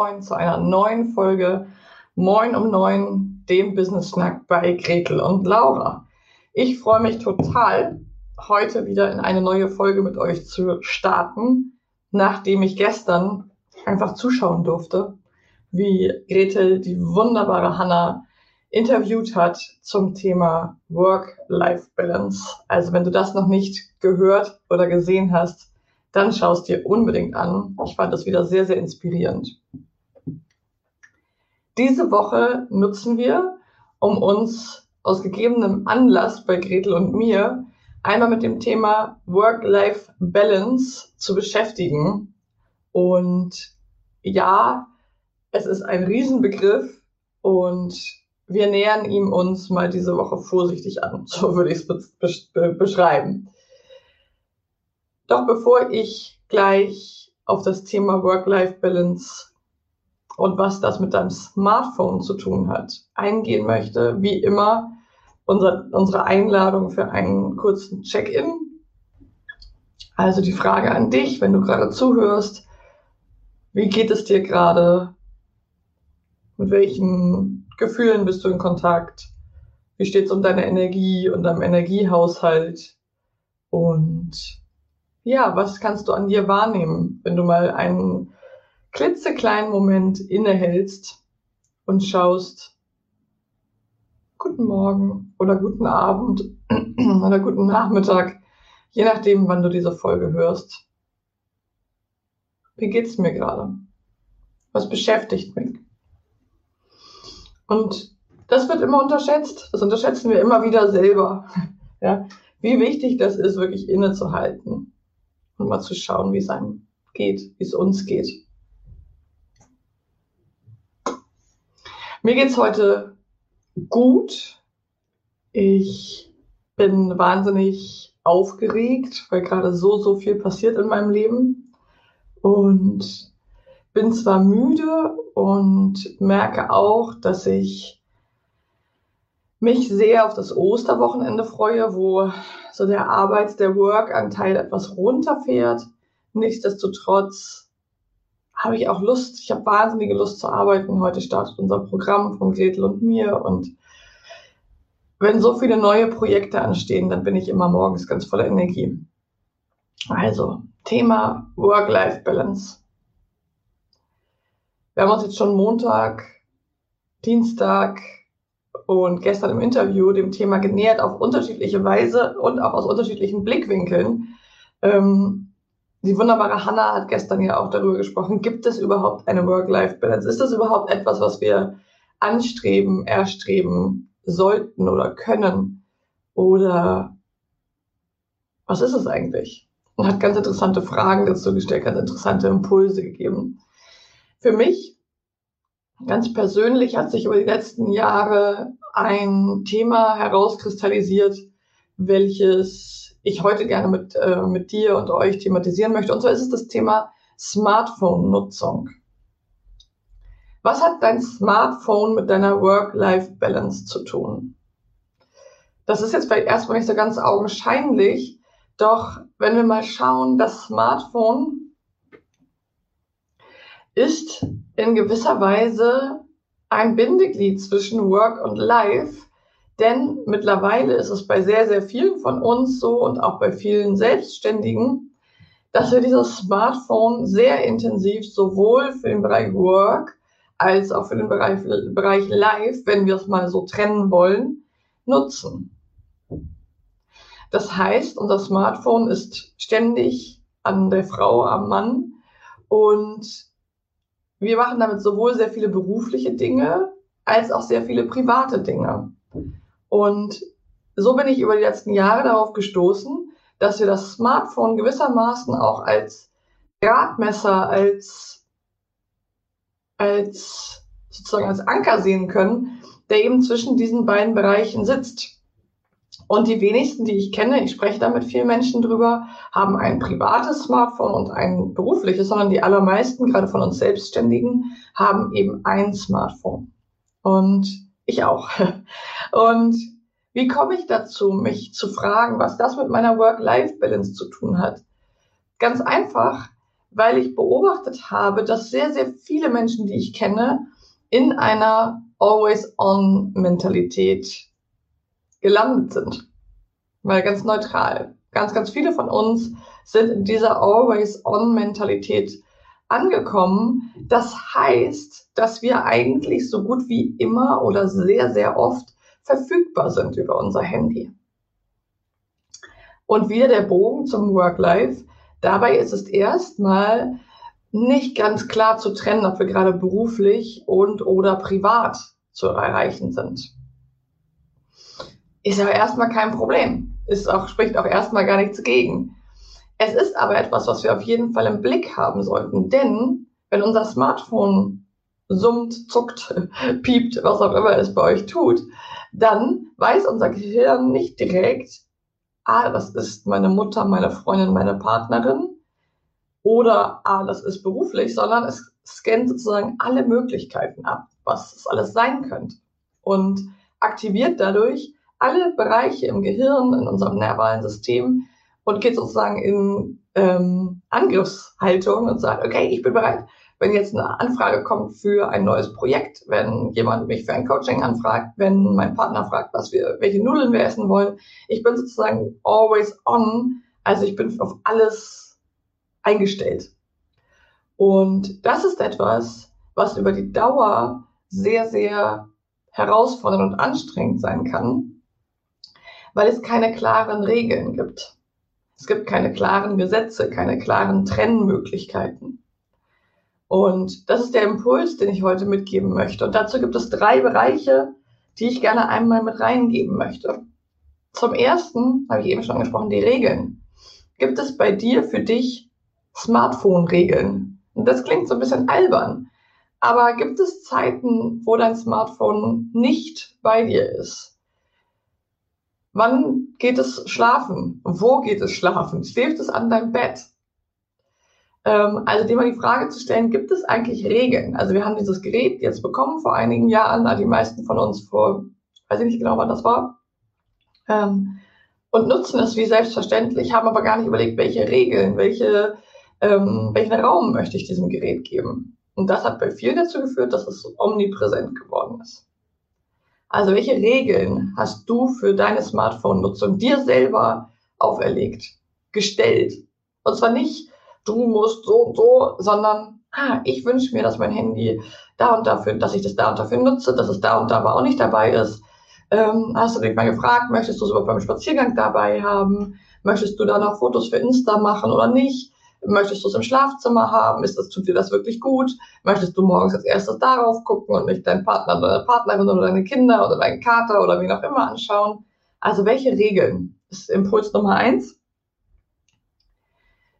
Moin zu einer neuen Folge Moin um neun, dem Business Schnack bei Gretel und Laura. Ich freue mich total, heute wieder in eine neue Folge mit euch zu starten, nachdem ich gestern einfach zuschauen durfte, wie Gretel die wunderbare Hanna interviewt hat zum Thema Work-Life-Balance. Also wenn du das noch nicht gehört oder gesehen hast, dann schau es dir unbedingt an. Ich fand das wieder sehr, sehr inspirierend. Diese Woche nutzen wir, um uns aus gegebenem Anlass bei Gretel und mir einmal mit dem Thema Work-Life-Balance zu beschäftigen und ja, es ist ein Riesenbegriff und wir nähern ihm uns mal diese Woche vorsichtig an. So würde ich es be be beschreiben. Doch bevor ich gleich auf das Thema Work-Life-Balance und was das mit deinem Smartphone zu tun hat, eingehen möchte, wie immer unser, unsere Einladung für einen kurzen Check-in. Also die Frage an dich, wenn du gerade zuhörst, wie geht es dir gerade? Mit welchen Gefühlen bist du in Kontakt? Wie steht es um deine Energie und deinem Energiehaushalt? Und ja, was kannst du an dir wahrnehmen, wenn du mal einen klitzekleinen Moment innehältst und schaust, guten Morgen oder guten Abend oder guten Nachmittag, je nachdem, wann du diese Folge hörst. Wie geht's mir gerade? Was beschäftigt mich? Und das wird immer unterschätzt. Das unterschätzen wir immer wieder selber. Ja, wie wichtig das ist, wirklich innezuhalten und mal zu schauen, wie es einem geht, wie es uns geht. Mir geht's heute gut. Ich bin wahnsinnig aufgeregt, weil gerade so, so viel passiert in meinem Leben und bin zwar müde und merke auch, dass ich mich sehr auf das Osterwochenende freue, wo so der Arbeits-, der Work-Anteil etwas runterfährt. Nichtsdestotrotz habe ich auch Lust, ich habe wahnsinnige Lust zu arbeiten. Heute startet unser Programm von Gretel und mir und wenn so viele neue Projekte anstehen, dann bin ich immer morgens ganz voller Energie. Also, Thema Work-Life-Balance. Wir haben uns jetzt schon Montag, Dienstag und gestern im Interview dem Thema genähert auf unterschiedliche Weise und auch aus unterschiedlichen Blickwinkeln. Ähm, die wunderbare Hanna hat gestern ja auch darüber gesprochen, gibt es überhaupt eine Work-Life-Balance? Ist das überhaupt etwas, was wir anstreben, erstreben sollten oder können? Oder was ist es eigentlich? und hat ganz interessante Fragen dazu gestellt, ganz interessante Impulse gegeben. Für mich, ganz persönlich, hat sich über die letzten Jahre ein Thema herauskristallisiert, welches ich heute gerne mit, äh, mit dir und euch thematisieren möchte. Und zwar ist es das Thema Smartphone-Nutzung. Was hat dein Smartphone mit deiner Work-Life-Balance zu tun? Das ist jetzt vielleicht erstmal nicht so ganz augenscheinlich, doch wenn wir mal schauen, das Smartphone ist in gewisser Weise ein Bindeglied zwischen Work und Life, denn mittlerweile ist es bei sehr, sehr vielen von uns so und auch bei vielen Selbstständigen, dass wir dieses Smartphone sehr intensiv sowohl für den Bereich Work als auch für den Bereich, Bereich Live, wenn wir es mal so trennen wollen, nutzen. Das heißt, unser Smartphone ist ständig an der Frau, am Mann und wir machen damit sowohl sehr viele berufliche Dinge als auch sehr viele private Dinge. Und so bin ich über die letzten Jahre darauf gestoßen, dass wir das Smartphone gewissermaßen auch als Gradmesser, als, als sozusagen als Anker sehen können, der eben zwischen diesen beiden Bereichen sitzt. Und die wenigsten, die ich kenne, ich spreche da mit vielen Menschen drüber, haben ein privates Smartphone und ein berufliches, sondern die allermeisten, gerade von uns Selbstständigen, haben eben ein Smartphone. Und ich auch. Und wie komme ich dazu, mich zu fragen, was das mit meiner Work-Life-Balance zu tun hat? Ganz einfach, weil ich beobachtet habe, dass sehr, sehr viele Menschen, die ich kenne, in einer Always-on-Mentalität gelandet sind. Mal ganz neutral. Ganz, ganz viele von uns sind in dieser Always-on-Mentalität angekommen. Das heißt, dass wir eigentlich so gut wie immer oder sehr, sehr oft verfügbar sind über unser Handy. Und wieder der Bogen zum Work-Life. Dabei ist es erstmal nicht ganz klar zu trennen, ob wir gerade beruflich und oder privat zu erreichen sind. Ist aber erstmal kein Problem. Ist auch, spricht auch erstmal gar nichts gegen. Es ist aber etwas, was wir auf jeden Fall im Blick haben sollten, denn wenn unser Smartphone summt, zuckt, piept, was auch immer es bei euch tut, dann weiß unser Gehirn nicht direkt, ah, das ist meine Mutter, meine Freundin, meine Partnerin oder ah, das ist beruflich, sondern es scannt sozusagen alle Möglichkeiten ab, was es alles sein könnte und aktiviert dadurch alle Bereiche im Gehirn, in unserem nervalen System und geht sozusagen in ähm, Angriffshaltung und sagt, okay, ich bin bereit. Wenn jetzt eine Anfrage kommt für ein neues Projekt, wenn jemand mich für ein Coaching anfragt, wenn mein Partner fragt, was wir, welche Nudeln wir essen wollen, ich bin sozusagen always on. Also ich bin auf alles eingestellt. Und das ist etwas, was über die Dauer sehr, sehr herausfordernd und anstrengend sein kann, weil es keine klaren Regeln gibt. Es gibt keine klaren Gesetze, keine klaren Trennmöglichkeiten. Und das ist der Impuls, den ich heute mitgeben möchte. Und dazu gibt es drei Bereiche, die ich gerne einmal mit reingeben möchte. Zum ersten, habe ich eben schon angesprochen, die Regeln. Gibt es bei dir für dich Smartphone-Regeln? Und das klingt so ein bisschen albern. Aber gibt es Zeiten, wo dein Smartphone nicht bei dir ist? Wann geht es schlafen? Wo geht es schlafen? Schläft es an deinem Bett? Ähm, also dir mal die Frage zu stellen, gibt es eigentlich Regeln? Also wir haben dieses Gerät jetzt bekommen vor einigen Jahren, die meisten von uns vor, weiß ich nicht genau, wann das war, ähm, und nutzen es wie selbstverständlich, haben aber gar nicht überlegt, welche Regeln, welche, ähm, welchen Raum möchte ich diesem Gerät geben. Und das hat bei vielen dazu geführt, dass es omnipräsent geworden ist. Also welche Regeln hast du für deine Smartphone-Nutzung dir selber auferlegt, gestellt? Und zwar nicht, du musst so und so, sondern, ah, ich wünsche mir, dass mein Handy da und dafür, dass ich das da und dafür nutze, dass es da und da aber auch nicht dabei ist. Ähm, hast du dich mal gefragt, möchtest du es überhaupt beim Spaziergang dabei haben? Möchtest du da noch Fotos für Insta machen oder nicht? Möchtest du es im Schlafzimmer haben? Ist das, tut dir das wirklich gut? Möchtest du morgens als erstes darauf gucken und nicht deinen Partner oder deine Partnerin oder deine Kinder oder deinen Kater oder wie auch immer anschauen? Also welche Regeln? Das ist Impuls Nummer eins.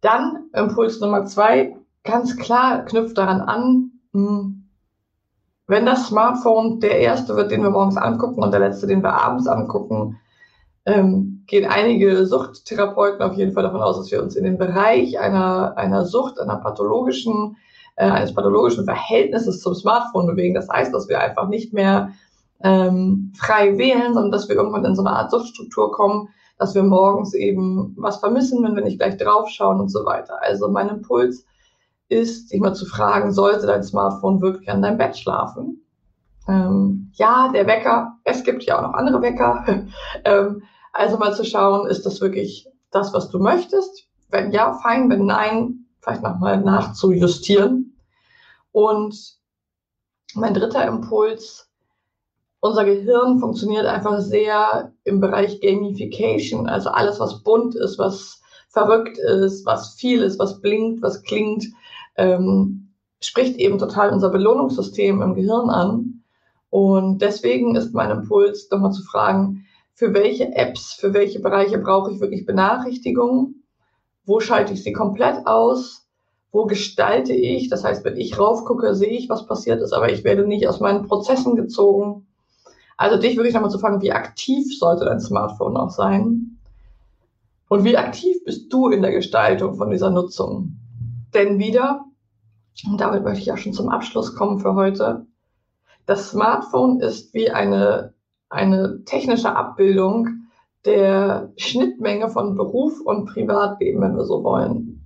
Dann Impuls Nummer zwei, ganz klar knüpft daran an, hm, wenn das Smartphone der erste wird, den wir morgens angucken und der letzte, den wir abends angucken, ähm, gehen einige Suchttherapeuten auf jeden Fall davon aus, dass wir uns in den Bereich einer, einer Sucht, einer pathologischen, äh, eines pathologischen Verhältnisses zum Smartphone bewegen. Das heißt, dass wir einfach nicht mehr ähm, frei wählen, sondern dass wir irgendwann in so eine Art Suchtstruktur kommen, dass wir morgens eben was vermissen, wenn wir nicht gleich draufschauen und so weiter. Also mein Impuls ist, sich mal zu fragen, sollte dein Smartphone wirklich an deinem Bett schlafen? Ähm, ja, der Wecker, es gibt ja auch noch andere Wecker. ähm, also mal zu schauen, ist das wirklich das, was du möchtest? Wenn ja, fein. Wenn nein, vielleicht nochmal nachzujustieren. Und Mein dritter Impuls, unser Gehirn funktioniert einfach sehr im Bereich Gamification, also alles, was bunt ist, was verrückt ist, was viel ist, was blinkt, was klingt, ähm, spricht eben total unser Belohnungssystem im Gehirn an. Und deswegen ist mein Impuls, nochmal zu fragen, für welche Apps, für welche Bereiche brauche ich wirklich Benachrichtigungen? Wo schalte ich sie komplett aus? Wo gestalte ich? Das heißt, wenn ich raufgucke, sehe ich, was passiert ist, aber ich werde nicht aus meinen Prozessen gezogen. Also dich wirklich nochmal zu fragen, wie aktiv sollte dein Smartphone auch sein? Und wie aktiv bist du in der Gestaltung von dieser Nutzung? Denn wieder, und damit möchte ich ja schon zum Abschluss kommen für heute, das Smartphone ist wie eine, eine technische Abbildung der Schnittmenge von Beruf und Privatleben, wenn wir so wollen.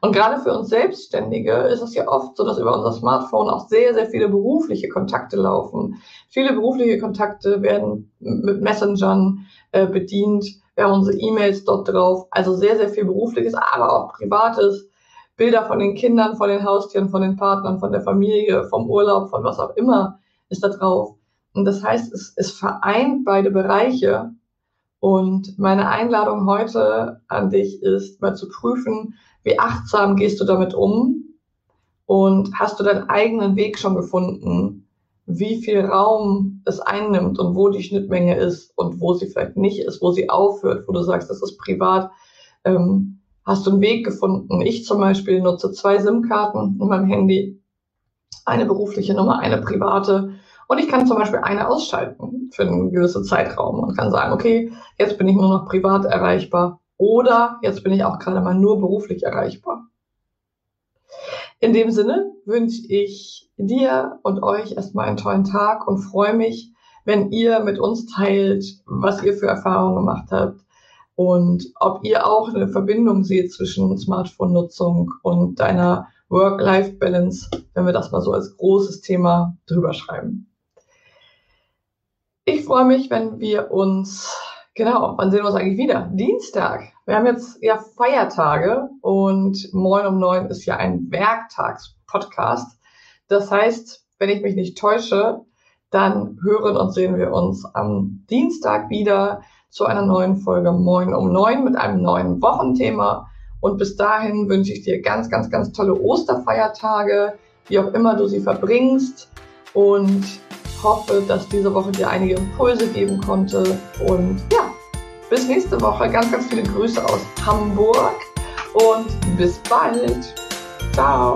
Und gerade für uns Selbstständige ist es ja oft so, dass über unser Smartphone auch sehr, sehr viele berufliche Kontakte laufen. Viele berufliche Kontakte werden mit Messengern äh, bedient. Wir haben unsere E-Mails dort drauf. Also sehr, sehr viel berufliches, aber auch privates. Bilder von den Kindern, von den Haustieren, von den Partnern, von der Familie, vom Urlaub, von was auch immer ist da drauf. Und das heißt, es, es vereint beide Bereiche. Und meine Einladung heute an dich ist, mal zu prüfen, wie achtsam gehst du damit um und hast du deinen eigenen Weg schon gefunden, wie viel Raum es einnimmt und wo die Schnittmenge ist und wo sie vielleicht nicht ist, wo sie aufhört, wo du sagst, das ist privat. Ähm, hast du einen Weg gefunden. Ich zum Beispiel nutze zwei SIM-Karten in meinem Handy. Eine berufliche Nummer, eine private. Und ich kann zum Beispiel eine ausschalten für einen gewissen Zeitraum und kann sagen, okay, jetzt bin ich nur noch privat erreichbar oder jetzt bin ich auch gerade mal nur beruflich erreichbar. In dem Sinne wünsche ich dir und euch erstmal einen tollen Tag und freue mich, wenn ihr mit uns teilt, was ihr für Erfahrungen gemacht habt, und ob ihr auch eine Verbindung seht zwischen Smartphone-Nutzung und deiner Work-Life-Balance, wenn wir das mal so als großes Thema drüber schreiben. Ich freue mich, wenn wir uns, genau, wann sehen wir uns eigentlich wieder? Dienstag. Wir haben jetzt ja Feiertage und Moin um neun ist ja ein Werktagspodcast. Das heißt, wenn ich mich nicht täusche, dann hören und sehen wir uns am Dienstag wieder zu einer neuen Folge Moin um neun mit einem neuen Wochenthema. Und bis dahin wünsche ich dir ganz, ganz, ganz tolle Osterfeiertage, wie auch immer du sie verbringst. Und hoffe, dass diese Woche dir einige Impulse geben konnte. Und ja, bis nächste Woche. Ganz, ganz viele Grüße aus Hamburg und bis bald. Ciao.